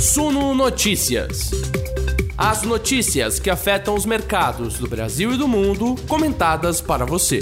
Suno Notícias. As notícias que afetam os mercados do Brasil e do mundo, comentadas para você.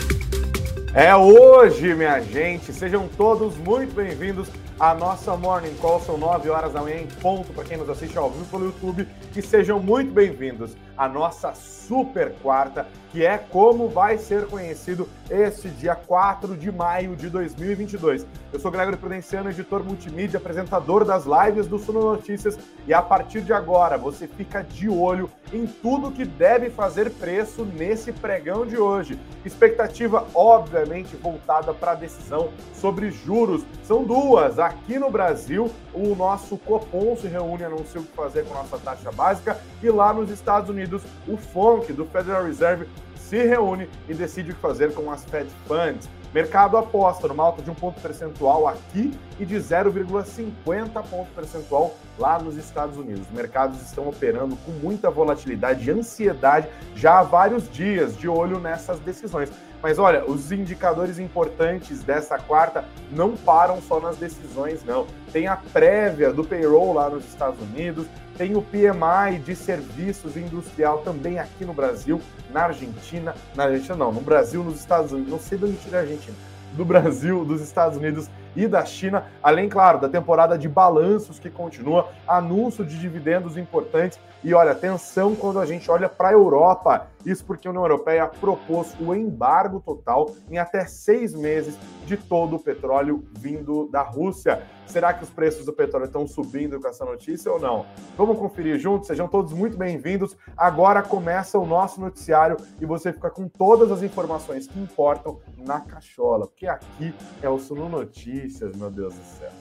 É hoje, minha gente. Sejam todos muito bem-vindos à nossa Morning Call. São 9 horas da manhã em ponto para quem nos assiste ao vivo pelo YouTube. E sejam muito bem-vindos à nossa super quarta que é como vai ser conhecido este dia 4 de maio de 2022. Eu sou Gregory Prudenciano, editor multimídia, apresentador das lives do Suno Notícias, e a partir de agora você fica de olho em tudo que deve fazer preço nesse pregão de hoje. Expectativa, obviamente, voltada para a decisão sobre juros. São duas. Aqui no Brasil, o nosso Copom se reúne, anuncia o que fazer com a nossa taxa básica, e lá nos Estados Unidos, o FONC, do Federal Reserve, se reúne e decide o que fazer com as Fed Funds. Mercado aposta numa alta de um ponto percentual aqui e de 0,50 ponto percentual lá nos Estados Unidos. Os mercados estão operando com muita volatilidade e ansiedade já há vários dias, de olho nessas decisões. Mas olha, os indicadores importantes dessa quarta não param só nas decisões, não. Tem a prévia do payroll lá nos Estados Unidos, tem o PMI de serviços industrial também aqui no Brasil, na Argentina, na Argentina não, no Brasil, nos Estados Unidos, não sei de onde tira a Argentina, do Brasil, dos Estados Unidos e da China, além, claro, da temporada de balanços que continua, anúncio de dividendos importantes e olha, atenção quando a gente olha para a Europa, isso porque a União Europeia propôs o embargo total em até seis meses de todo o petróleo vindo da Rússia. Será que os preços do petróleo estão subindo com essa notícia ou não? Vamos conferir juntos? Sejam todos muito bem-vindos. Agora começa o nosso noticiário e você fica com todas as informações que importam na cachola, porque aqui é o Suno Notícias, meu Deus do céu.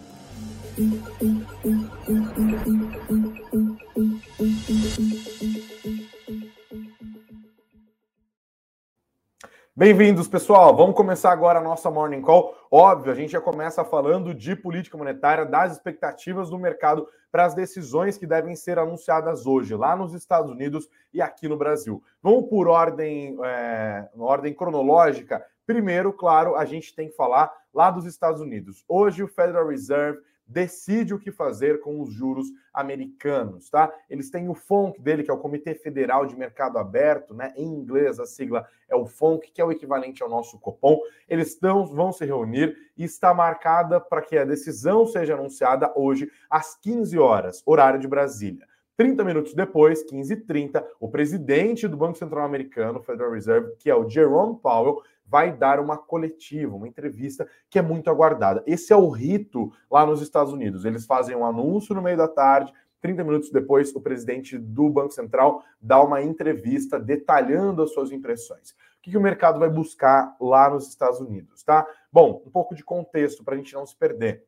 Bem-vindos, pessoal. Vamos começar agora a nossa Morning Call. Óbvio, a gente já começa falando de política monetária, das expectativas do mercado para as decisões que devem ser anunciadas hoje, lá nos Estados Unidos e aqui no Brasil. Vamos por ordem, é, ordem cronológica. Primeiro, claro, a gente tem que falar lá dos Estados Unidos. Hoje, o Federal Reserve decide o que fazer com os juros americanos, tá? Eles têm o FONC dele, que é o Comitê Federal de Mercado Aberto, né? Em inglês a sigla é o FONC, que é o equivalente ao nosso Copom. Eles tão, vão se reunir e está marcada para que a decisão seja anunciada hoje às 15 horas, horário de Brasília. 30 minutos depois, 15h30, o presidente do Banco Central Americano, Federal Reserve, que é o Jerome Powell, vai dar uma coletiva, uma entrevista que é muito aguardada. Esse é o rito lá nos Estados Unidos. Eles fazem um anúncio no meio da tarde, 30 minutos depois, o presidente do Banco Central dá uma entrevista detalhando as suas impressões. O que, que o mercado vai buscar lá nos Estados Unidos, tá? Bom, um pouco de contexto para a gente não se perder.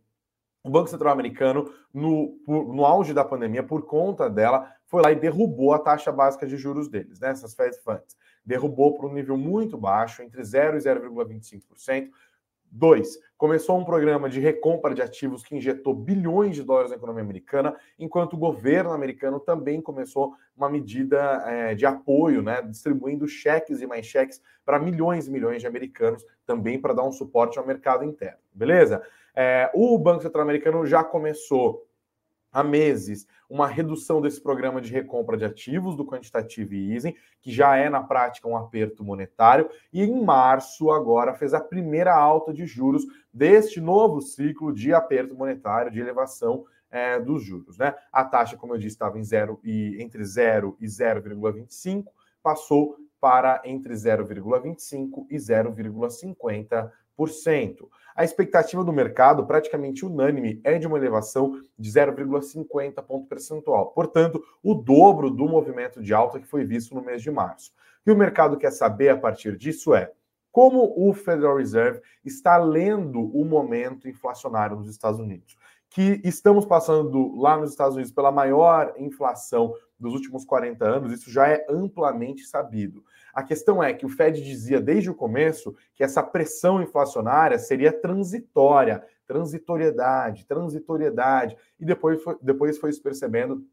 O Banco Central americano, no, no auge da pandemia, por conta dela, foi lá e derrubou a taxa básica de juros deles, né? Essas Fed Funds derrubou para um nível muito baixo, entre 0 e 0,25%. Dois, começou um programa de recompra de ativos que injetou bilhões de dólares na economia americana, enquanto o governo americano também começou uma medida é, de apoio, né, distribuindo cheques e mais cheques para milhões e milhões de americanos, também para dar um suporte ao mercado interno. Beleza? É, o Banco Central Americano já começou há meses uma redução desse programa de recompra de ativos do quantitative easing, que já é na prática um aperto monetário, e em março agora fez a primeira alta de juros deste novo ciclo de aperto monetário, de elevação é, dos juros. Né? A taxa, como eu disse, estava em zero e entre 0 e 0,25, passou para entre 0,25 e 0,50%. A expectativa do mercado, praticamente unânime, é de uma elevação de 0,50 ponto percentual. Portanto, o dobro do movimento de alta que foi visto no mês de março. Que o mercado quer saber a partir disso é como o Federal Reserve está lendo o momento inflacionário nos Estados Unidos. Que estamos passando lá nos Estados Unidos pela maior inflação dos últimos 40 anos, isso já é amplamente sabido. A questão é que o Fed dizia desde o começo que essa pressão inflacionária seria transitória, transitoriedade, transitoriedade, e depois foi, depois foi se percebendo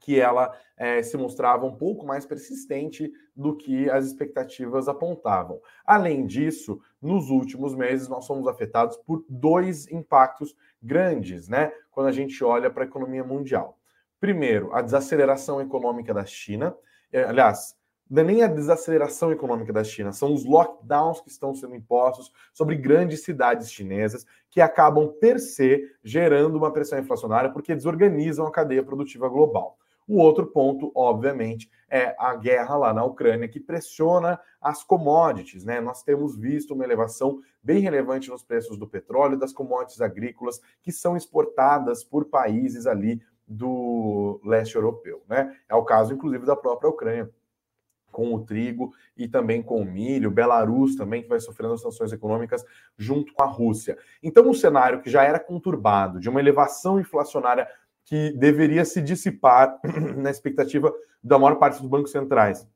que ela é, se mostrava um pouco mais persistente do que as expectativas apontavam. Além disso, nos últimos meses nós fomos afetados por dois impactos grandes, né? Quando a gente olha para a economia mundial. Primeiro, a desaceleração econômica da China. É, aliás, não é nem a desaceleração econômica da China, são os lockdowns que estão sendo impostos sobre grandes cidades chinesas que acabam per se gerando uma pressão inflacionária porque desorganizam a cadeia produtiva global. O outro ponto, obviamente, é a guerra lá na Ucrânia, que pressiona as commodities. Né? Nós temos visto uma elevação bem relevante nos preços do petróleo das commodities agrícolas que são exportadas por países ali do leste europeu. Né? É o caso, inclusive, da própria Ucrânia com o trigo e também com o milho, Belarus também, que vai sofrendo sanções econômicas junto com a Rússia. Então, um cenário que já era conturbado, de uma elevação inflacionária que deveria se dissipar na expectativa da maior parte dos bancos centrais,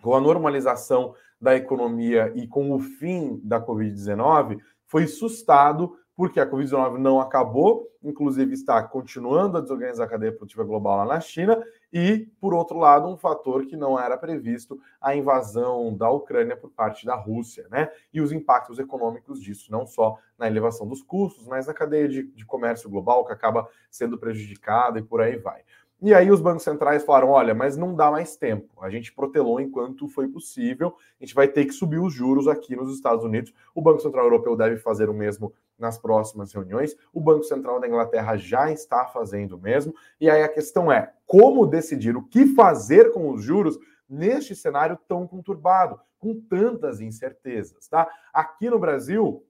com a normalização da economia e com o fim da Covid-19, foi sustado porque a Covid-19 não acabou, inclusive está continuando a desorganizar a cadeia produtiva global lá na China, e, por outro lado, um fator que não era previsto, a invasão da Ucrânia por parte da Rússia, né? E os impactos econômicos disso, não só na elevação dos custos, mas na cadeia de, de comércio global, que acaba sendo prejudicada e por aí vai. E aí os bancos centrais falaram: olha, mas não dá mais tempo. A gente protelou enquanto foi possível. A gente vai ter que subir os juros aqui nos Estados Unidos. O Banco Central Europeu deve fazer o mesmo nas próximas reuniões. O Banco Central da Inglaterra já está fazendo o mesmo. E aí a questão é: como decidir o que fazer com os juros neste cenário tão conturbado, com tantas incertezas, tá? Aqui no Brasil,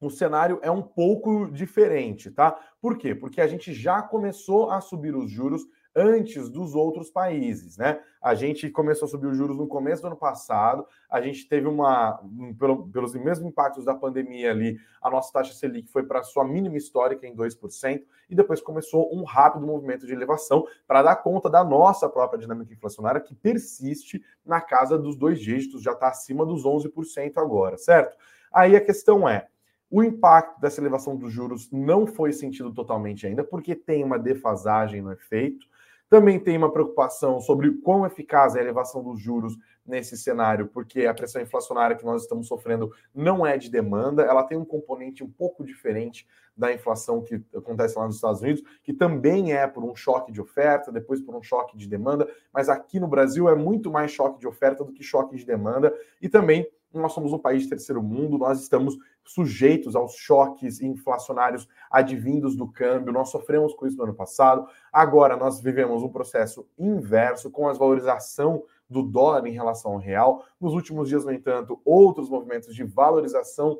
o cenário é um pouco diferente, tá? Por quê? Porque a gente já começou a subir os juros antes dos outros países, né? A gente começou a subir os juros no começo do ano passado, a gente teve uma, pelo, pelos mesmos impactos da pandemia ali, a nossa taxa Selic foi para sua mínima histórica em 2%, e depois começou um rápido movimento de elevação para dar conta da nossa própria dinâmica inflacionária, que persiste na casa dos dois dígitos, já está acima dos 11% agora, certo? Aí a questão é, o impacto dessa elevação dos juros não foi sentido totalmente ainda, porque tem uma defasagem no efeito. Também tem uma preocupação sobre quão eficaz é a elevação dos juros nesse cenário, porque a pressão inflacionária que nós estamos sofrendo não é de demanda, ela tem um componente um pouco diferente da inflação que acontece lá nos Estados Unidos, que também é por um choque de oferta, depois por um choque de demanda, mas aqui no Brasil é muito mais choque de oferta do que choque de demanda, e também nós somos um país de terceiro mundo, nós estamos sujeitos aos choques inflacionários advindos do câmbio, nós sofremos com isso no ano passado, agora nós vivemos um processo inverso com a valorização do dólar em relação ao real. Nos últimos dias, no entanto, outros movimentos de valorização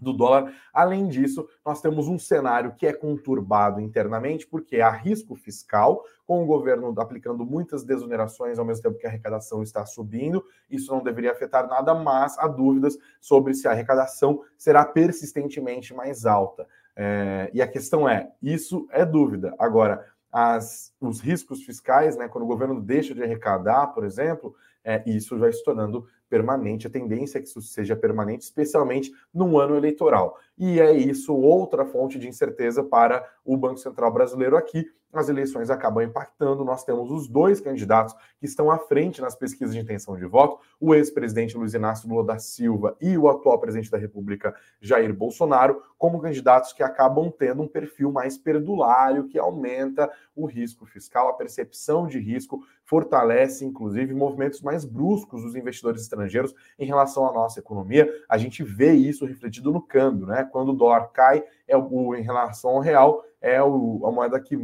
do dólar. Além disso, nós temos um cenário que é conturbado internamente, porque há risco fiscal, com o governo aplicando muitas desonerações ao mesmo tempo que a arrecadação está subindo. Isso não deveria afetar nada, mas há dúvidas sobre se a arrecadação será persistentemente mais alta. É, e a questão é: isso é dúvida. Agora, as, os riscos fiscais, né, quando o governo deixa de arrecadar, por exemplo, é, isso vai se tornando permanente, a tendência é que isso seja permanente, especialmente num ano eleitoral. E é isso outra fonte de incerteza para o Banco Central brasileiro aqui. As eleições acabam impactando. Nós temos os dois candidatos que estão à frente nas pesquisas de intenção de voto: o ex-presidente Luiz Inácio Lula da Silva e o atual presidente da República, Jair Bolsonaro, como candidatos que acabam tendo um perfil mais perdulário, que aumenta o risco fiscal, a percepção de risco, fortalece, inclusive, movimentos mais bruscos dos investidores estrangeiros em relação à nossa economia. A gente vê isso refletido no câmbio, né? Quando o dólar cai, é o, em relação ao real, é o, a moeda que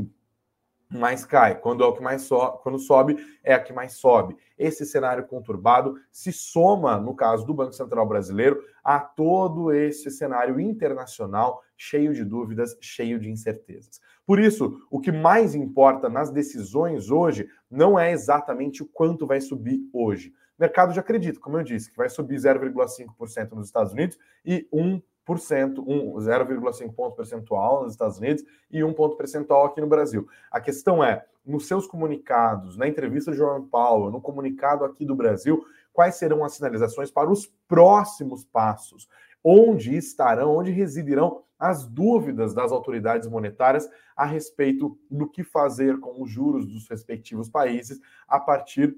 mais cai. Quando é o que mais sobe, quando sobe, é a que mais sobe. Esse cenário conturbado se soma, no caso do Banco Central Brasileiro, a todo esse cenário internacional cheio de dúvidas, cheio de incertezas. Por isso, o que mais importa nas decisões hoje não é exatamente o quanto vai subir hoje. Mercado já acredita, como eu disse, que vai subir 0,5% nos Estados Unidos e 1 um, 0,5 ponto percentual nos Estados Unidos e um ponto percentual aqui no Brasil. A questão é, nos seus comunicados, na entrevista de João Paulo, no comunicado aqui do Brasil, quais serão as sinalizações para os próximos passos? Onde estarão, onde residirão as dúvidas das autoridades monetárias a respeito do que fazer com os juros dos respectivos países a partir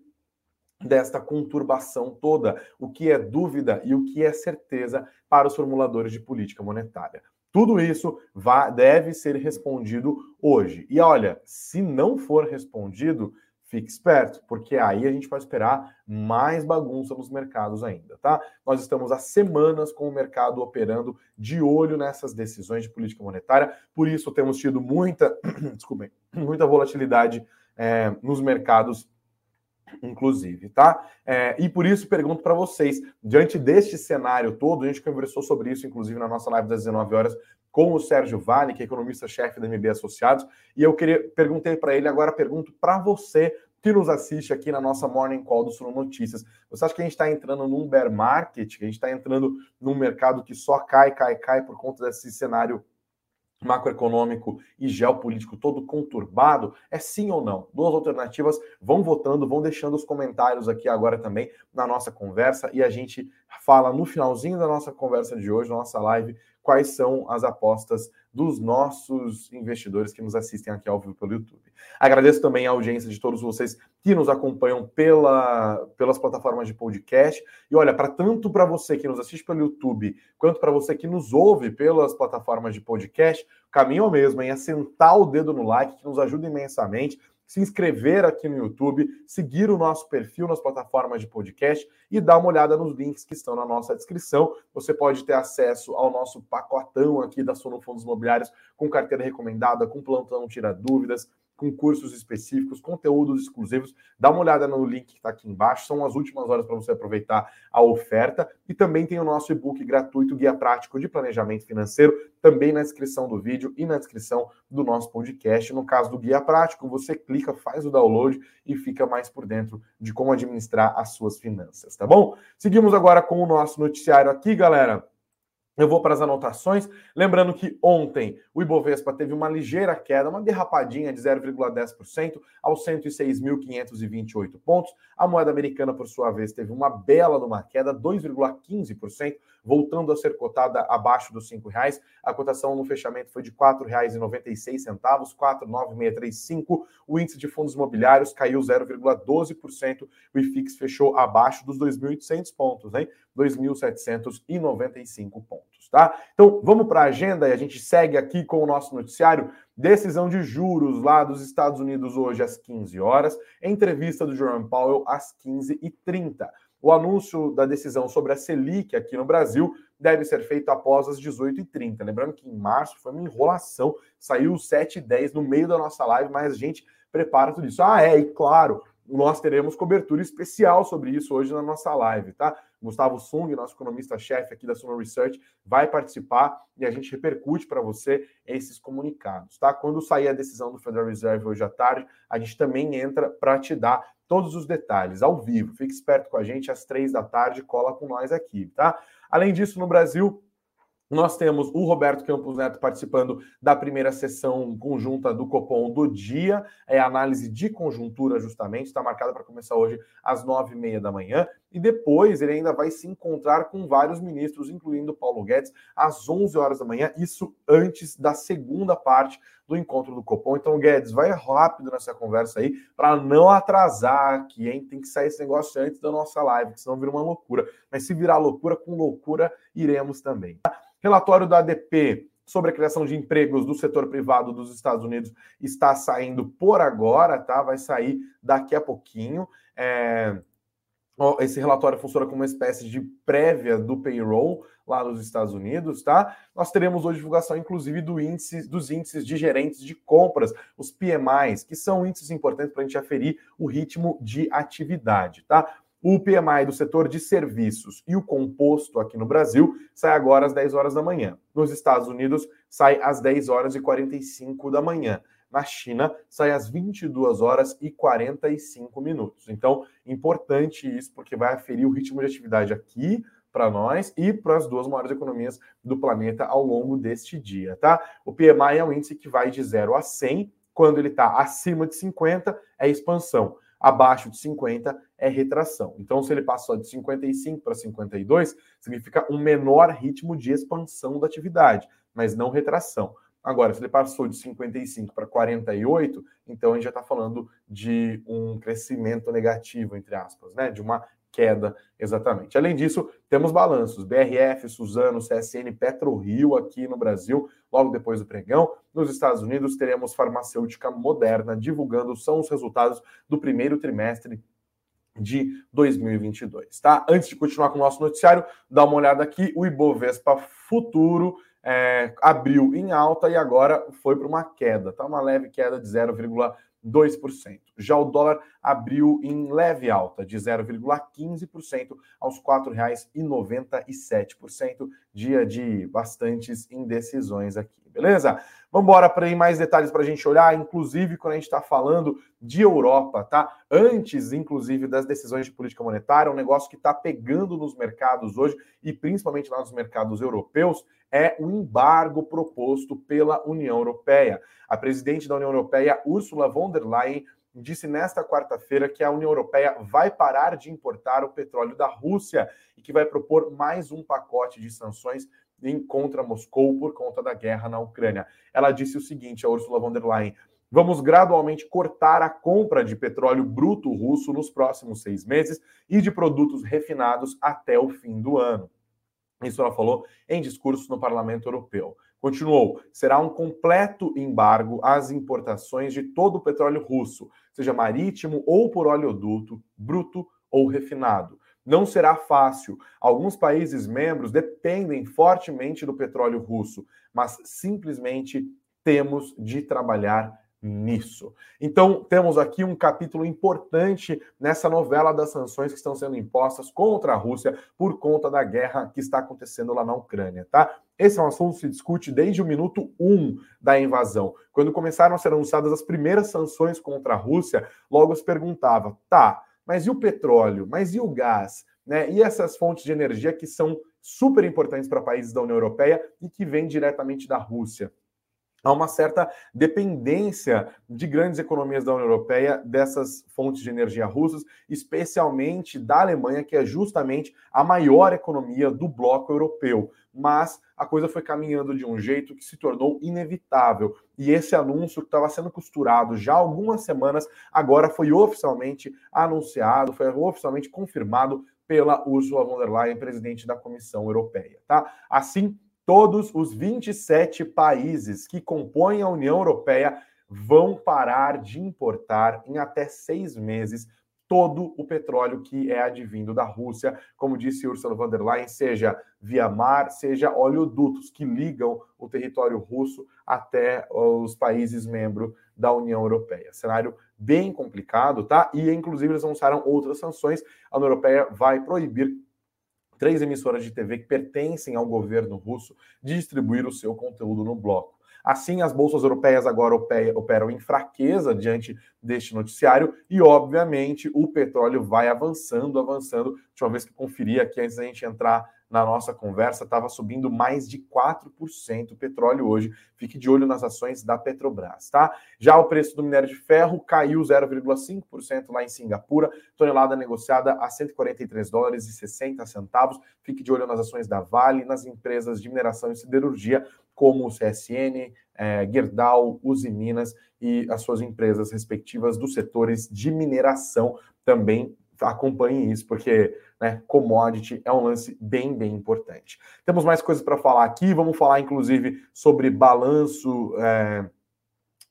desta conturbação toda, o que é dúvida e o que é certeza para os formuladores de política monetária. Tudo isso vai, deve ser respondido hoje. E olha, se não for respondido, fique esperto, porque aí a gente vai esperar mais bagunça nos mercados ainda, tá? Nós estamos há semanas com o mercado operando de olho nessas decisões de política monetária, por isso temos tido muita, desculpem, muita volatilidade é, nos mercados inclusive, tá? É, e por isso pergunto para vocês, diante deste cenário todo, a gente conversou sobre isso, inclusive, na nossa live das 19 horas, com o Sérgio Vale, que é economista-chefe da MB Associados, e eu queria perguntei para ele, agora pergunto para você que nos assiste aqui na nossa Morning Call do Suno Notícias. Você acha que a gente está entrando num bear market, que a gente está entrando num mercado que só cai, cai, cai por conta desse cenário macroeconômico e geopolítico todo conturbado? É sim ou não? Duas alternativas. Vão votando, vão deixando os comentários aqui agora também na nossa conversa e a gente fala no finalzinho da nossa conversa de hoje, nossa live, quais são as apostas dos nossos investidores que nos assistem aqui ao vivo pelo YouTube. Agradeço também a audiência de todos vocês que nos acompanham pela, pelas plataformas de podcast. E olha, para tanto para você que nos assiste pelo YouTube, quanto para você que nos ouve pelas plataformas de podcast, o caminho é o mesmo, hein? É sentar o dedo no like, que nos ajuda imensamente se inscrever aqui no YouTube, seguir o nosso perfil nas plataformas de podcast e dar uma olhada nos links que estão na nossa descrição. Você pode ter acesso ao nosso pacotão aqui da Sono Fundos Imobiliários com carteira recomendada, com plantão tira dúvidas, com cursos específicos, conteúdos exclusivos. Dá uma olhada no link que está aqui embaixo, são as últimas horas para você aproveitar a oferta. E também tem o nosso e-book gratuito, Guia Prático de Planejamento Financeiro, também na descrição do vídeo e na descrição do nosso podcast. No caso do Guia Prático, você clica, faz o download e fica mais por dentro de como administrar as suas finanças, tá bom? Seguimos agora com o nosso noticiário aqui, galera. Eu vou para as anotações. Lembrando que ontem o Ibovespa teve uma ligeira queda, uma derrapadinha de 0,10% aos 106.528 pontos. A moeda americana, por sua vez, teve uma bela de uma queda, 2,15%, voltando a ser cotada abaixo dos R$ reais. A cotação no fechamento foi de R$ 4,96, 4,9635. O índice de fundos imobiliários caiu 0,12%. O IFIX fechou abaixo dos 2.800 pontos, hein? 2.795 pontos, tá? Então, vamos para a agenda e a gente segue aqui com o nosso noticiário. Decisão de juros lá dos Estados Unidos hoje às 15 horas, entrevista do Jerome Powell às 15h30. O anúncio da decisão sobre a Selic aqui no Brasil deve ser feito após as 18h30. Lembrando que em março foi uma enrolação, saiu 7h10 no meio da nossa live, mas a gente prepara tudo isso. Ah, é, e claro, nós teremos cobertura especial sobre isso hoje na nossa live, tá? Gustavo Sung, nosso economista-chefe aqui da Suno Research, vai participar e a gente repercute para você esses comunicados, tá? Quando sair a decisão do Federal Reserve hoje à tarde, a gente também entra para te dar todos os detalhes ao vivo. Fique esperto com a gente às três da tarde, cola com nós aqui, tá? Além disso, no Brasil, nós temos o Roberto Campos Neto participando da primeira sessão conjunta do Copom do dia, é análise de conjuntura, justamente, está marcada para começar hoje às nove e meia da manhã, e depois ele ainda vai se encontrar com vários ministros, incluindo Paulo Guedes, às onze horas da manhã, isso antes da segunda parte do encontro do Copom. Então, Guedes, vai rápido nessa conversa aí, para não atrasar aqui, hein? Tem que sair esse negócio antes da nossa live, senão vira uma loucura. Mas se virar loucura, com loucura, iremos também. Relatório da ADP sobre a criação de empregos do setor privado dos Estados Unidos está saindo por agora, tá? Vai sair daqui a pouquinho. É... Esse relatório funciona como uma espécie de prévia do payroll lá nos Estados Unidos, tá? Nós teremos hoje divulgação, inclusive, do índice, dos índices de gerentes de compras, os PMIs, que são índices importantes para a gente aferir o ritmo de atividade, tá? O PMI do setor de serviços e o composto aqui no Brasil sai agora às 10 horas da manhã. Nos Estados Unidos sai às 10 horas e 45 da manhã. Na China sai às 22 horas e 45 minutos. Então, importante isso porque vai aferir o ritmo de atividade aqui para nós e para as duas maiores economias do planeta ao longo deste dia, tá? O PMI é um índice que vai de 0 a 100, quando ele está acima de 50 é expansão abaixo de 50 é retração. Então, se ele passou de 55 para 52, significa um menor ritmo de expansão da atividade, mas não retração. Agora, se ele passou de 55 para 48, então a gente já está falando de um crescimento negativo, entre aspas, né? De uma queda, exatamente. Além disso, temos balanços: BRF, Suzano, CSN, PetroRio aqui no Brasil, logo depois do pregão. Nos Estados Unidos, teremos farmacêutica moderna divulgando são os resultados do primeiro trimestre de 2022, tá? Antes de continuar com o nosso noticiário, dá uma olhada aqui, o Ibovespa Futuro é, abriu em alta e agora foi para uma queda, tá? Uma leve queda de 0,2%. Já o dólar abriu em leve alta, de 0,15% aos R$ 4,97%, dia de bastantes indecisões aqui, beleza? Vamos embora para mais detalhes para a gente olhar, inclusive quando a gente está falando de Europa, tá? Antes, inclusive, das decisões de política monetária, um negócio que está pegando nos mercados hoje, e principalmente lá nos mercados europeus, é o embargo proposto pela União Europeia. A presidente da União Europeia, Ursula von der Leyen, disse nesta quarta-feira que a União Europeia vai parar de importar o petróleo da Rússia e que vai propor mais um pacote de sanções em contra Moscou por conta da guerra na Ucrânia. Ela disse o seguinte, a Ursula von der Leyen: Vamos gradualmente cortar a compra de petróleo bruto russo nos próximos seis meses e de produtos refinados até o fim do ano. Isso ela falou em discurso no Parlamento Europeu. Continuou: será um completo embargo às importações de todo o petróleo russo, seja marítimo ou por oleoduto, bruto ou refinado não será fácil. Alguns países membros dependem fortemente do petróleo russo, mas simplesmente temos de trabalhar nisso. Então, temos aqui um capítulo importante nessa novela das sanções que estão sendo impostas contra a Rússia por conta da guerra que está acontecendo lá na Ucrânia, tá? Esse é um assunto que se discute desde o minuto 1 um da invasão. Quando começaram a ser anunciadas as primeiras sanções contra a Rússia, logo se perguntava, tá, mas e o petróleo? Mas e o gás? Né? E essas fontes de energia que são super importantes para países da União Europeia e que vêm diretamente da Rússia. Há uma certa dependência de grandes economias da União Europeia dessas fontes de energia russas, especialmente da Alemanha, que é justamente a maior economia do bloco europeu. Mas a coisa foi caminhando de um jeito que se tornou inevitável. E esse anúncio que estava sendo costurado já há algumas semanas, agora foi oficialmente anunciado, foi oficialmente confirmado pela Ursula von der Leyen, presidente da Comissão Europeia. Tá? Assim, todos os 27 países que compõem a União Europeia vão parar de importar em até seis meses todo o petróleo que é advindo da Rússia, como disse Ursula von der Leyen, seja via mar, seja oleodutos que ligam o território russo até os países membros da União Europeia. Cenário bem complicado, tá? E inclusive eles anunciaram outras sanções. A União Europeia vai proibir três emissoras de TV que pertencem ao governo russo distribuir o seu conteúdo no bloco. Assim, as bolsas europeias agora operam em fraqueza diante deste noticiário e, obviamente, o petróleo vai avançando, avançando. Última vez que conferi aqui antes da gente entrar na nossa conversa, estava subindo mais de 4% o petróleo hoje. Fique de olho nas ações da Petrobras, tá? Já o preço do minério de ferro caiu 0,5% lá em Singapura, tonelada negociada a 143 dólares e 60 centavos. Fique de olho nas ações da Vale, nas empresas de mineração e siderurgia, como o CSN, é, Gerdau, Uzi Minas e as suas empresas respectivas dos setores de mineração também acompanhem isso, porque né, commodity é um lance bem, bem importante. Temos mais coisas para falar aqui, vamos falar inclusive sobre balanço é,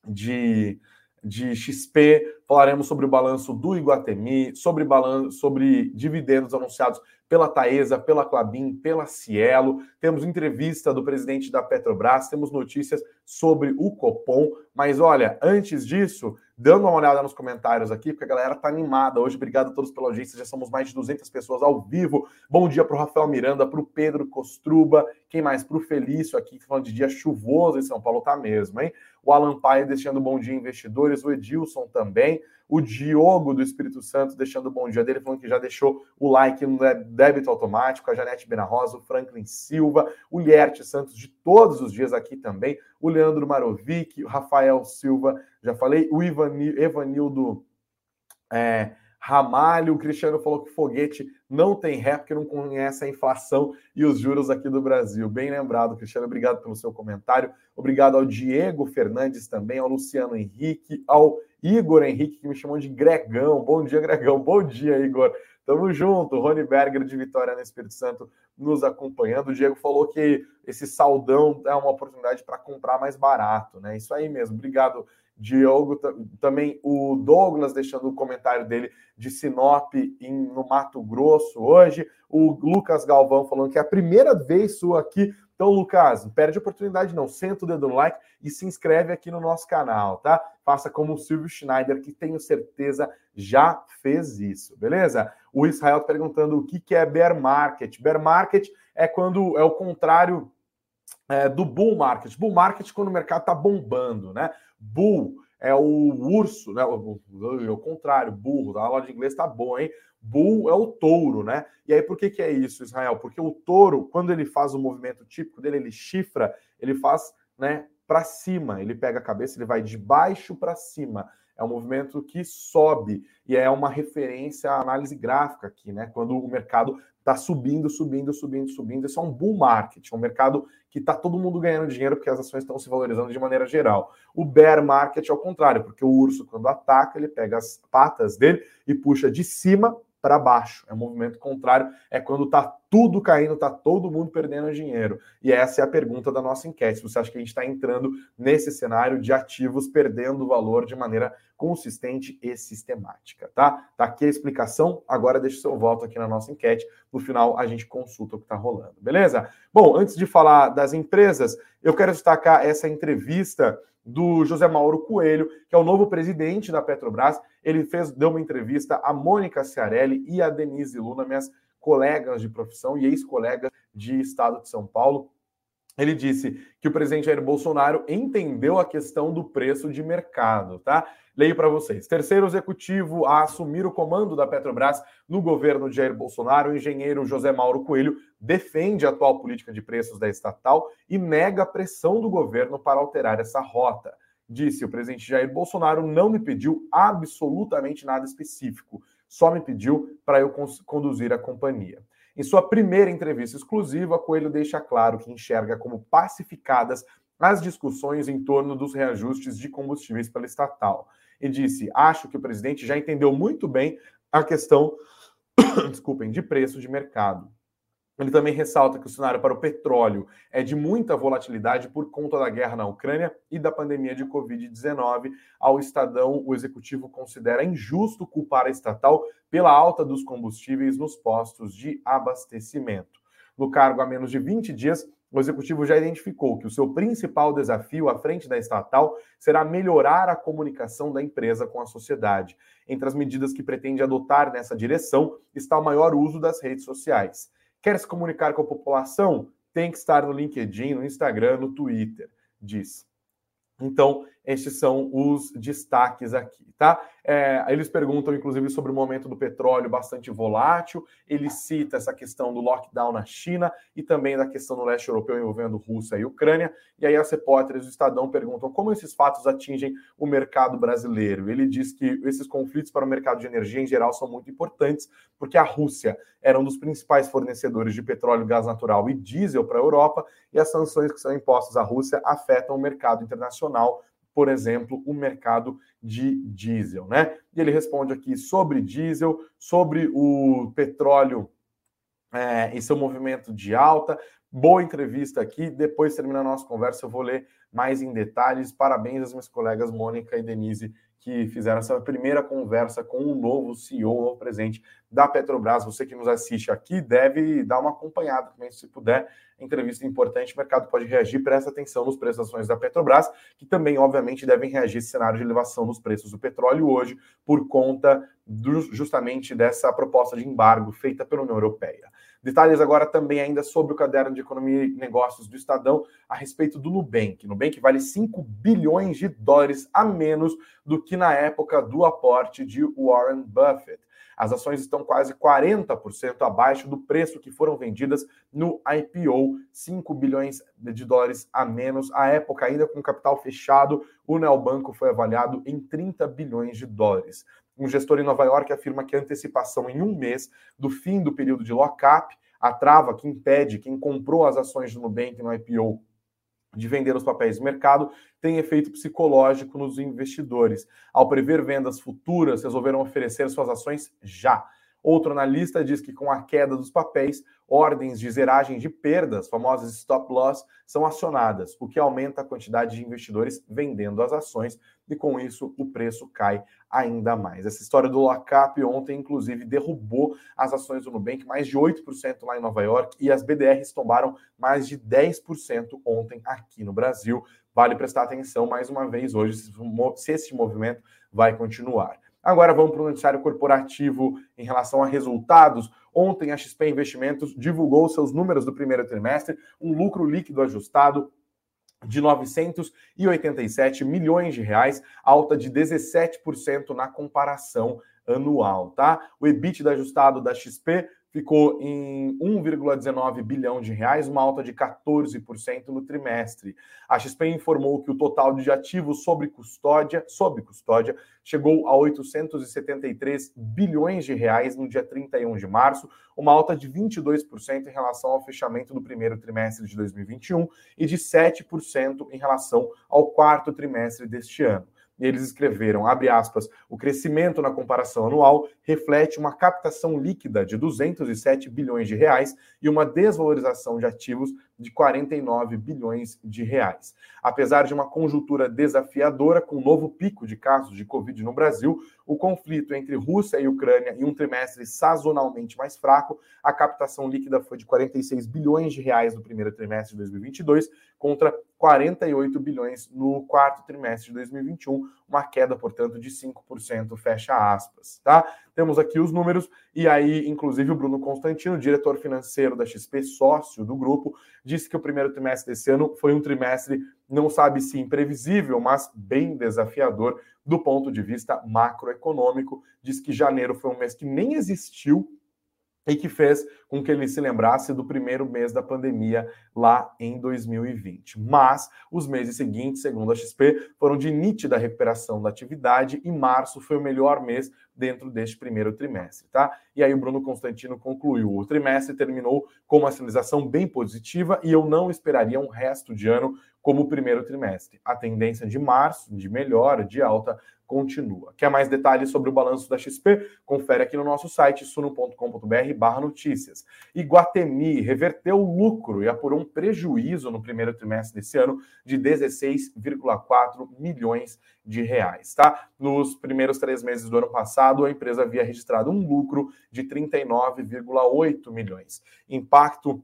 de, de XP, falaremos sobre o balanço do Iguatemi, sobre, balanço, sobre dividendos anunciados pela Taesa, pela Clabin, pela Cielo. Temos entrevista do presidente da Petrobras, temos notícias sobre o Copom. Mas olha, antes disso, dando uma olhada nos comentários aqui, porque a galera tá animada hoje. Obrigado a todos pela audiência. Já somos mais de 200 pessoas ao vivo. Bom dia para o Rafael Miranda, para o Pedro Costruba. Quem mais? Para o Felício aqui, falando de dia chuvoso em São Paulo, tá mesmo, hein? O Alan Paia deixando bom dia, investidores. O Edilson também o Diogo do Espírito Santo deixando o bom dia dele, falando que já deixou o like no débito automático, a Janete Benarrosa, o Franklin Silva, o Lierte Santos de todos os dias aqui também, o Leandro Marovic, o Rafael Silva, já falei, o Evanildo é, Ramalho, o Cristiano falou que foguete não tem ré porque não conhece a inflação e os juros aqui do Brasil. Bem lembrado, Cristiano, obrigado pelo seu comentário. Obrigado ao Diego Fernandes também, ao Luciano Henrique, ao Igor Henrique, que me chamou de Gregão. Bom dia, Gregão. Bom dia, Igor. Tamo junto. Rony Berger de Vitória no Espírito Santo nos acompanhando. O Diego falou que esse saldão é uma oportunidade para comprar mais barato, né? Isso aí mesmo. Obrigado, Diogo. Também o Douglas deixando o comentário dele de Sinop em, no Mato Grosso hoje. O Lucas Galvão falando que é a primeira vez sua aqui então, Lucas, não perde a oportunidade não. Senta o dedo no like e se inscreve aqui no nosso canal, tá? Faça como o Silvio Schneider, que tenho certeza já fez isso, beleza? O Israel tá perguntando o que, que é bear market. Bear market é quando é o contrário é, do bull market. Bull market quando o mercado está bombando, né? Bull é o urso, né? O, o, o contrário, burro. A aula de inglês tá boa, hein? Bull é o touro, né? E aí por que, que é isso, Israel? Porque o touro, quando ele faz o movimento típico dele, ele chifra, ele faz, né, para cima. Ele pega a cabeça, ele vai de baixo para cima. É um movimento que sobe e é uma referência à análise gráfica aqui, né? Quando o mercado está subindo, subindo, subindo, subindo. Isso é um bull market, é um mercado que está todo mundo ganhando dinheiro porque as ações estão se valorizando de maneira geral. O bear market é o contrário, porque o urso, quando ataca, ele pega as patas dele e puxa de cima para baixo. É um movimento contrário, é quando está tudo caindo, está todo mundo perdendo dinheiro. E essa é a pergunta da nossa enquete. Você acha que a gente está entrando nesse cenário de ativos perdendo valor de maneira consistente e sistemática, tá? Tá aqui a explicação. Agora deixa o seu voto aqui na nossa enquete. No final a gente consulta o que está rolando, beleza? Bom, antes de falar das empresas, eu quero destacar essa entrevista do José Mauro Coelho, que é o novo presidente da Petrobras. Ele fez, deu uma entrevista a Mônica Ciarelli e a Denise Luna, minhas colegas de profissão e ex-colegas de Estado de São Paulo. Ele disse que o presidente Jair Bolsonaro entendeu a questão do preço de mercado, tá? Leio para vocês. Terceiro executivo a assumir o comando da Petrobras no governo de Jair Bolsonaro, o engenheiro José Mauro Coelho, defende a atual política de preços da estatal e nega a pressão do governo para alterar essa rota. Disse o presidente Jair Bolsonaro não me pediu absolutamente nada específico, só me pediu para eu conduzir a companhia. Em sua primeira entrevista exclusiva, Coelho deixa claro que enxerga como pacificadas as discussões em torno dos reajustes de combustíveis pela estatal. E disse: Acho que o presidente já entendeu muito bem a questão, desculpem, de preço de mercado. Ele também ressalta que o cenário para o petróleo é de muita volatilidade por conta da guerra na Ucrânia e da pandemia de Covid-19. Ao Estadão, o executivo considera injusto culpar a estatal pela alta dos combustíveis nos postos de abastecimento. No cargo há menos de 20 dias, o executivo já identificou que o seu principal desafio à frente da estatal será melhorar a comunicação da empresa com a sociedade. Entre as medidas que pretende adotar nessa direção está o maior uso das redes sociais. Quer se comunicar com a população? Tem que estar no LinkedIn, no Instagram, no Twitter, diz. Então, estes são os destaques aqui, tá? É, eles perguntam, inclusive, sobre o momento do petróleo bastante volátil. Ele cita essa questão do lockdown na China e também da questão no leste europeu envolvendo Rússia e Ucrânia. E aí as repórteres do Estadão perguntam como esses fatos atingem o mercado brasileiro. Ele diz que esses conflitos para o mercado de energia em geral são muito importantes, porque a Rússia era um dos principais fornecedores de petróleo, gás natural e diesel para a Europa, e as sanções que são impostas à Rússia afetam o mercado internacional por exemplo, o mercado de diesel, né? E ele responde aqui sobre diesel, sobre o petróleo é, e seu movimento de alta. Boa entrevista aqui. Depois, terminar a nossa conversa, eu vou ler mais em detalhes. Parabéns às minhas colegas Mônica e Denise que fizeram essa primeira conversa com o novo CEO, o novo presidente da Petrobras. Você que nos assiste aqui deve dar uma acompanhada também, se puder. Entrevista importante, o mercado pode reagir. Presta atenção nos preços ações da Petrobras, que também, obviamente, devem reagir esse cenário de elevação dos preços do petróleo hoje, por conta do, justamente dessa proposta de embargo feita pela União Europeia. Detalhes agora também ainda sobre o caderno de economia e negócios do Estadão a respeito do Nubank. Nubank vale 5 bilhões de dólares a menos do que na época do aporte de Warren Buffett. As ações estão quase 40% abaixo do preço que foram vendidas no IPO, 5 bilhões de dólares a menos. À época, ainda com capital fechado, o Neobanco foi avaliado em 30 bilhões de dólares. Um gestor em Nova York afirma que a antecipação em um mês do fim do período de lock-up, a trava que impede quem comprou as ações do Nubank no IPO de vender os papéis do mercado tem efeito psicológico nos investidores. Ao prever vendas futuras, resolveram oferecer suas ações já. Outro analista diz que com a queda dos papéis, ordens de zeragem de perdas, famosas stop loss, são acionadas, o que aumenta a quantidade de investidores vendendo as ações e com isso o preço cai ainda mais. Essa história do lockup ontem, inclusive, derrubou as ações do Nubank mais de 8% lá em Nova York e as BDRs tombaram mais de 10% ontem aqui no Brasil. Vale prestar atenção mais uma vez hoje se esse movimento vai continuar. Agora vamos para o noticiário corporativo em relação a resultados. Ontem a XP Investimentos divulgou seus números do primeiro trimestre, um lucro líquido ajustado de 987 milhões de reais, alta de 17% na comparação anual, tá? O EBITDA ajustado da XP ficou em 1,19 bilhão de reais, uma alta de 14% no trimestre. A XP informou que o total de ativos sob custódia, sob custódia, chegou a 873 bilhões de reais no dia 31 de março, uma alta de 22% em relação ao fechamento do primeiro trimestre de 2021 e de 7% em relação ao quarto trimestre deste ano. E eles escreveram, abre aspas, o crescimento na comparação anual reflete uma captação líquida de 207 bilhões de reais e uma desvalorização de ativos de 49 bilhões de reais. Apesar de uma conjuntura desafiadora com um novo pico de casos de Covid no Brasil, o conflito entre Rússia e Ucrânia em um trimestre sazonalmente mais fraco, a captação líquida foi de 46 bilhões de reais no primeiro trimestre de 2022 contra 48 bilhões no quarto trimestre de 2021, uma queda, portanto, de 5%, fecha aspas, tá? Temos aqui os números, e aí, inclusive, o Bruno Constantino, diretor financeiro da XP, sócio do grupo, disse que o primeiro trimestre desse ano foi um trimestre, não sabe se imprevisível, mas bem desafiador do ponto de vista macroeconômico. Diz que janeiro foi um mês que nem existiu e que fez com que ele se lembrasse do primeiro mês da pandemia lá em 2020. Mas os meses seguintes, segundo a XP, foram de nítida recuperação da atividade e março foi o melhor mês dentro deste primeiro trimestre, tá? E aí o Bruno Constantino concluiu: o trimestre terminou com uma sinalização bem positiva e eu não esperaria um resto de ano como o primeiro trimestre. A tendência de março, de melhora, de alta, continua. Quer mais detalhes sobre o balanço da XP? Confere aqui no nosso site suno.com.br barra notícias. Iguatemi reverteu o lucro e apurou um prejuízo no primeiro trimestre desse ano de 16,4 milhões de reais. Tá? Nos primeiros três meses do ano passado, a empresa havia registrado um lucro de 39,8 milhões. Impacto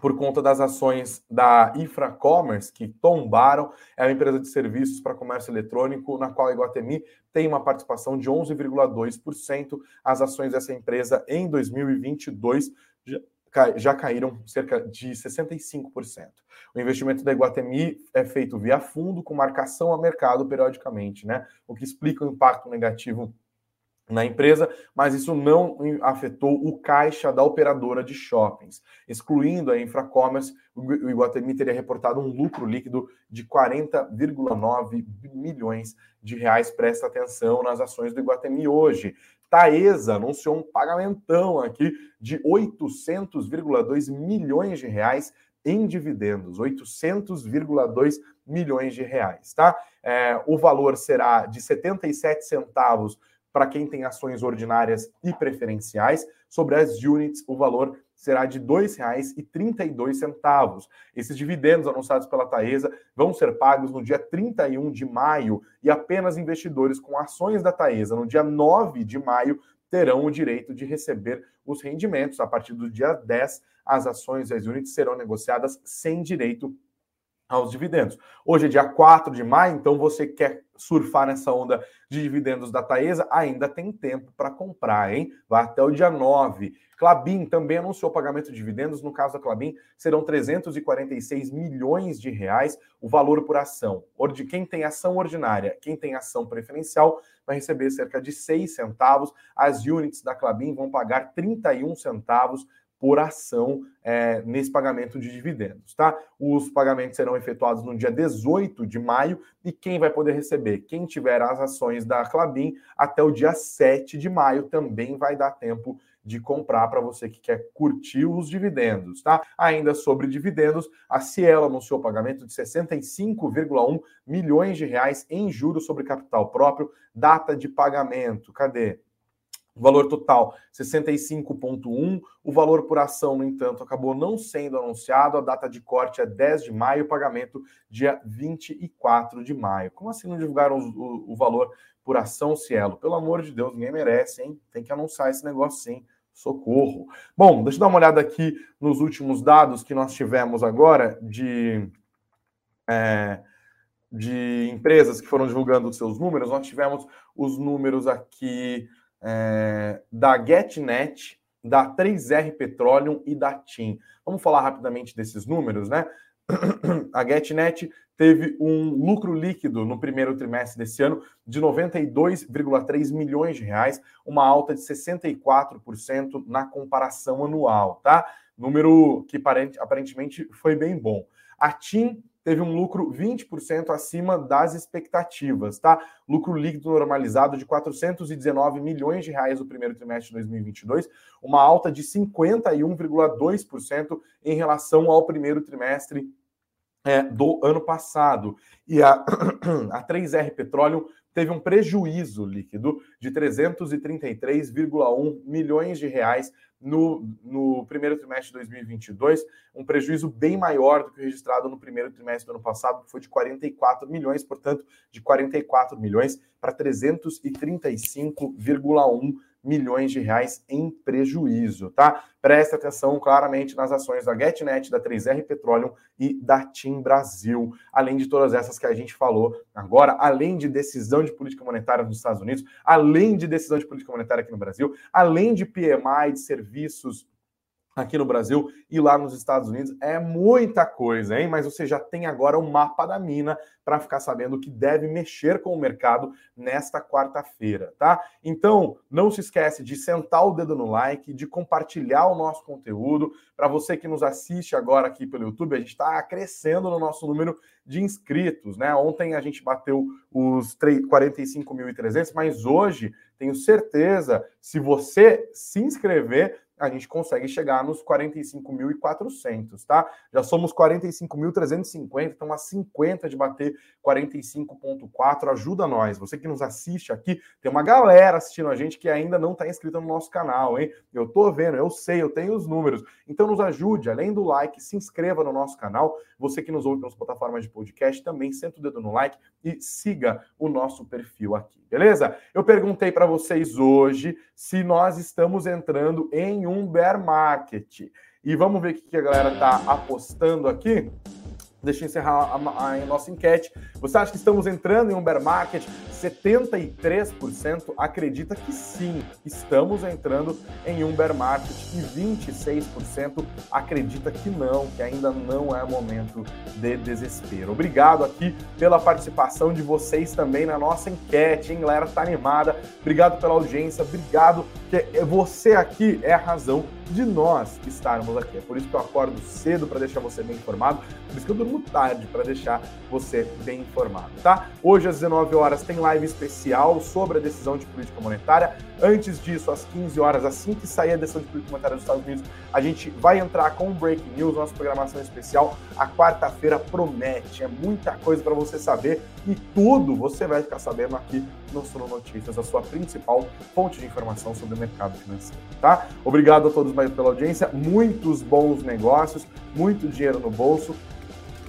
por conta das ações da Infracommerce, que tombaram. É uma empresa de serviços para comércio eletrônico, na qual a Iguatemi tem uma participação de 11,2%. As ações dessa empresa em 2022 já caíram cerca de 65%. O investimento da Iguatemi é feito via fundo, com marcação a mercado periodicamente, né? O que explica o impacto negativo na empresa, mas isso não afetou o caixa da operadora de shoppings. Excluindo a Infracommerce, o Iguatemi teria reportado um lucro líquido de 40,9 milhões de reais. Presta atenção nas ações do Iguatemi hoje. Taesa anunciou um pagamentão aqui de 800,2 milhões de reais em dividendos, 800,2 milhões de reais, tá? É, o valor será de 77 centavos para quem tem ações ordinárias e preferenciais. Sobre as units, o valor será de R$ 2,32. Esses dividendos anunciados pela Taesa vão ser pagos no dia 31 de maio e apenas investidores com ações da Taesa no dia 9 de maio terão o direito de receber os rendimentos. A partir do dia 10, as ações e as units serão negociadas sem direito aos dividendos. Hoje é dia 4 de maio, então você quer surfar nessa onda de dividendos da Taesa, ainda tem tempo para comprar, hein? Vai até o dia 9. Clabin também anunciou pagamento de dividendos. No caso da Clabin, serão 346 milhões de reais o valor por ação. Quem tem ação ordinária, quem tem ação preferencial, vai receber cerca de 6 centavos. As units da Clabin vão pagar 31 centavos por ação é, nesse pagamento de dividendos, tá? Os pagamentos serão efetuados no dia 18 de maio e quem vai poder receber? Quem tiver as ações da Clabin até o dia 7 de maio também vai dar tempo de comprar para você que quer curtir os dividendos, tá? Ainda sobre dividendos, a Cielo anunciou pagamento de 65,1 milhões de reais em juros sobre capital próprio, data de pagamento. Cadê? O valor total 65,1. O valor por ação, no entanto, acabou não sendo anunciado. A data de corte é 10 de maio, pagamento dia 24 de maio. Como assim não divulgaram o, o valor por ação, Cielo? Pelo amor de Deus, ninguém merece, hein? Tem que anunciar esse negócio sim. Socorro. Bom, deixa eu dar uma olhada aqui nos últimos dados que nós tivemos agora de. É, de empresas que foram divulgando os seus números, nós tivemos os números aqui é, da GetNet, da 3R Petroleum e da TIM. Vamos falar rapidamente desses números, né? A GetNet teve um lucro líquido no primeiro trimestre desse ano de 92,3 milhões de reais, uma alta de 64% na comparação anual, tá? Número que aparentemente foi bem bom. A TIM teve um lucro 20% acima das expectativas, tá? Lucro líquido normalizado de 419 milhões de reais no primeiro trimestre de 2022, uma alta de 51,2% em relação ao primeiro trimestre é, do ano passado. E a, a 3R Petróleo teve um prejuízo líquido de 333,1 milhões de reais no, no primeiro trimestre de 2022, um prejuízo bem maior do que o registrado no primeiro trimestre do ano passado, que foi de 44 milhões, portanto, de 44 milhões para 335,1 milhões de reais em prejuízo, tá? Preste atenção claramente nas ações da GetNet, da 3R Petroleum e da TIM Brasil, além de todas essas que a gente falou agora, além de decisão de política monetária nos Estados Unidos, além de decisão de política monetária aqui no Brasil, além de PMI de serviços aqui no Brasil e lá nos Estados Unidos. É muita coisa, hein? Mas você já tem agora o mapa da mina para ficar sabendo o que deve mexer com o mercado nesta quarta-feira, tá? Então, não se esquece de sentar o dedo no like, de compartilhar o nosso conteúdo. Para você que nos assiste agora aqui pelo YouTube, a gente está crescendo no nosso número de inscritos, né? Ontem a gente bateu os 45.300, mas hoje tenho certeza, se você se inscrever, a gente consegue chegar nos 45.400, tá? Já somos 45.350, então a 50 de bater 45.4, ajuda nós. Você que nos assiste aqui, tem uma galera assistindo a gente que ainda não está inscrita no nosso canal, hein? Eu tô vendo, eu sei, eu tenho os números. Então nos ajude, além do like, se inscreva no nosso canal. Você que nos ouve nas plataformas de podcast, também senta o dedo no like e siga o nosso perfil aqui, beleza? Eu perguntei para vocês hoje se nós estamos entrando em um bear market. E vamos ver o que a galera está apostando aqui. Deixa eu encerrar a, a, a, nossa enquete. Você acha que estamos entrando em um bear market? 73% acredita que sim, estamos entrando em um bear market e 26% acredita que não, que ainda não é momento de desespero. Obrigado aqui pela participação de vocês também na nossa enquete, hein, galera? Tá animada. Obrigado pela audiência, obrigado que você aqui é a razão de nós estarmos aqui. É por isso que eu acordo cedo para deixar você bem informado, por isso que eu durmo tarde para deixar você bem informado, tá? Hoje às 19 horas tem live especial sobre a decisão de política monetária. Antes disso, às 15 horas, assim que sair a decisão de política monetária dos Estados Unidos, a gente vai entrar com o Breaking News, nossa programação especial. A quarta-feira promete, é muita coisa para você saber e tudo você vai ficar sabendo aqui no Sono Notícias, a sua principal fonte de informação sobre o mercado financeiro, tá? Obrigado a todos mais pela audiência, muitos bons negócios, muito dinheiro no bolso,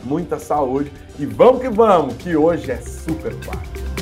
muita saúde e vamos que vamos, que hoje é super claro.